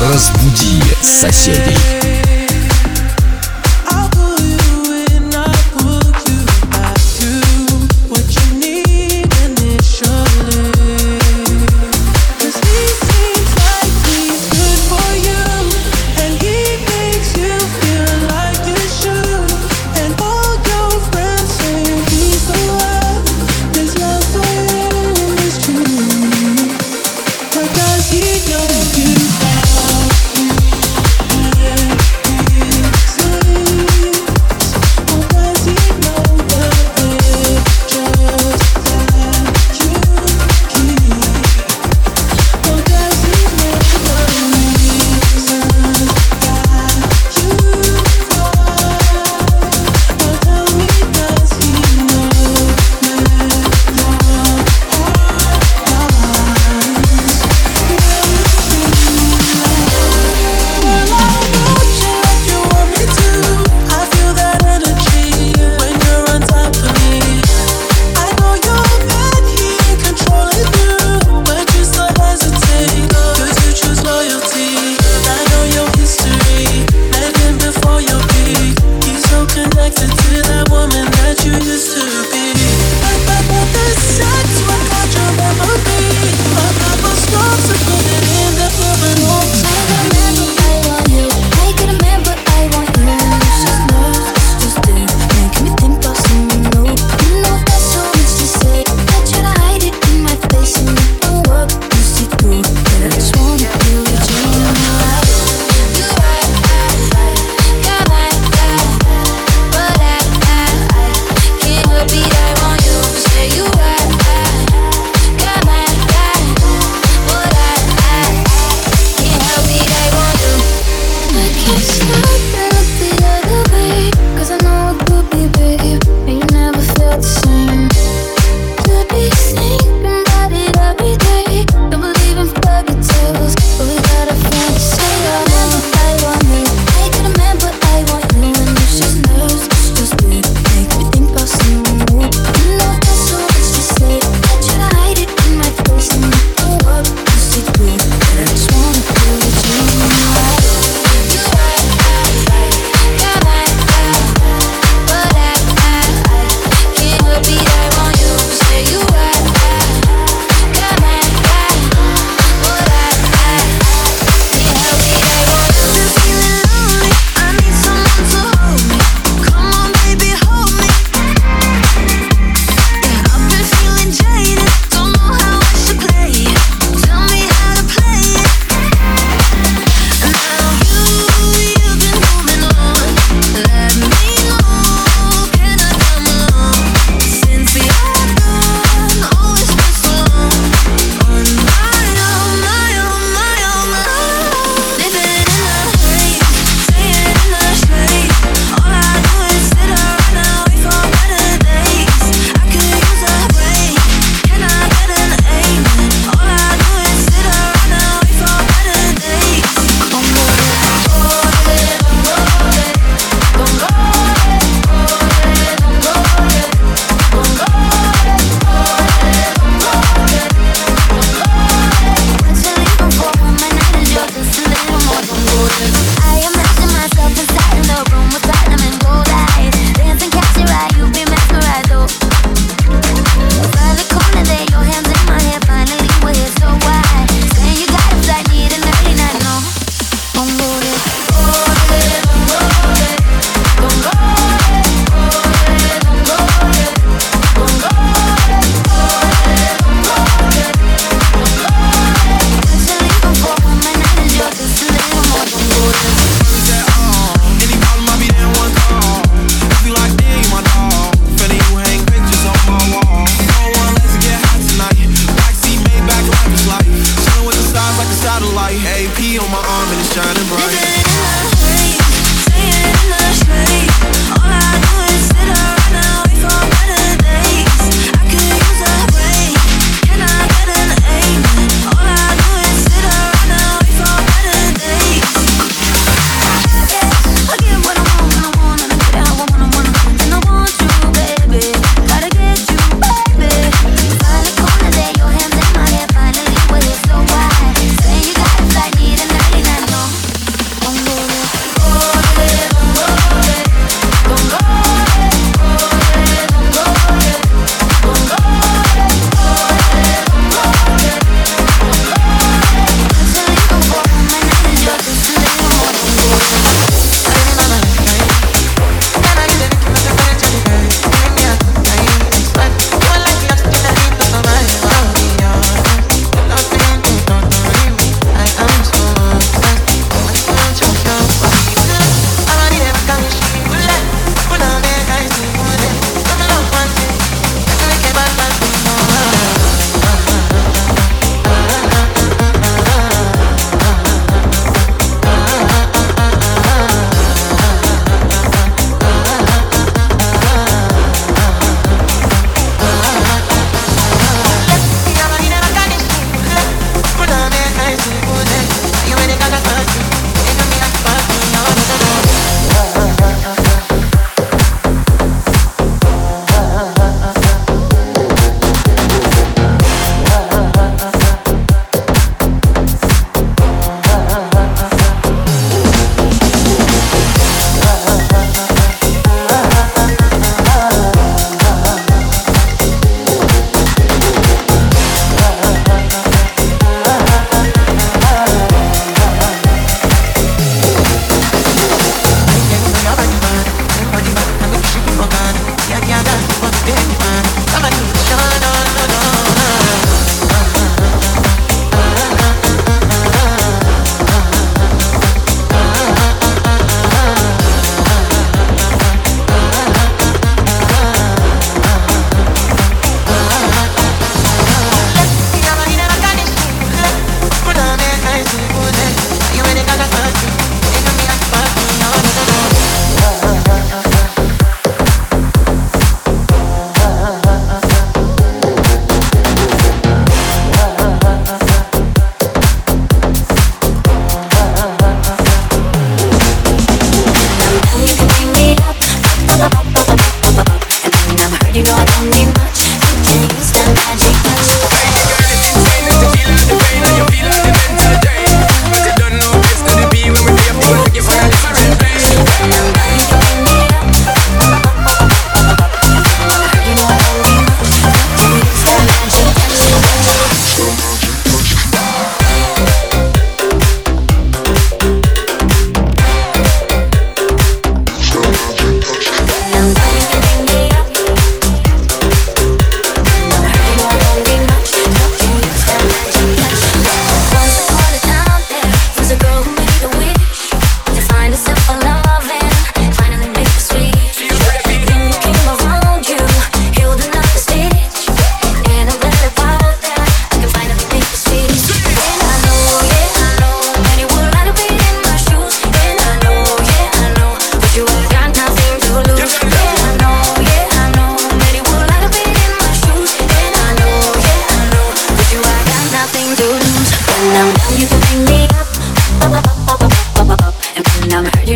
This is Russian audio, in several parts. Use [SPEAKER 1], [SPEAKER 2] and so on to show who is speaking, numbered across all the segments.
[SPEAKER 1] Разбуди соседей.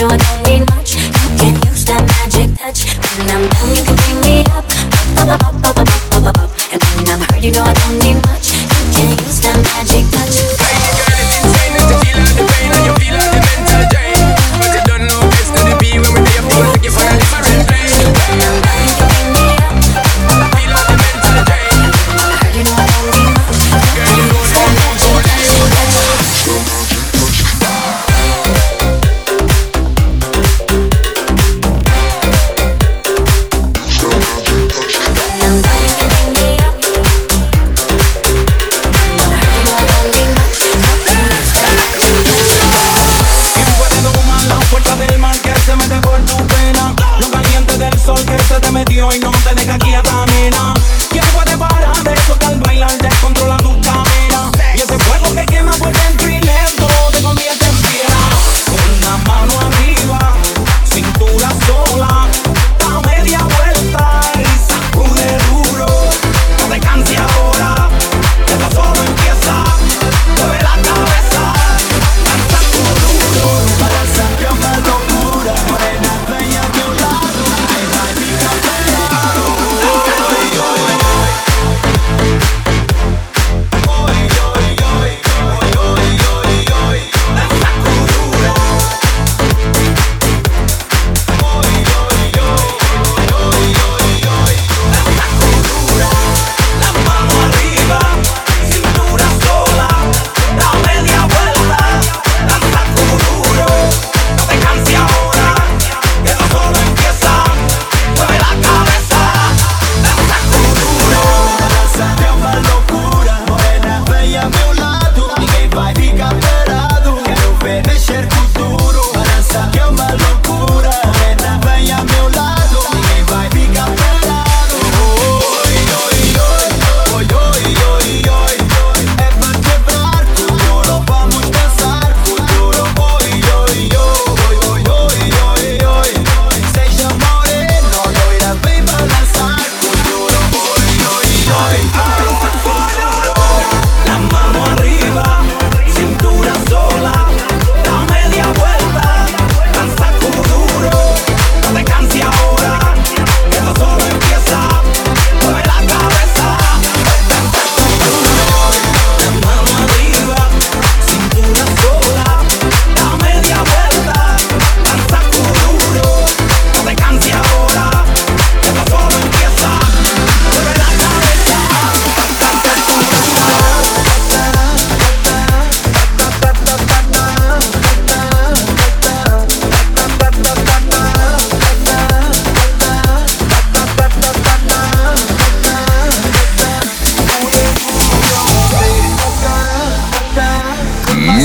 [SPEAKER 2] Know I don't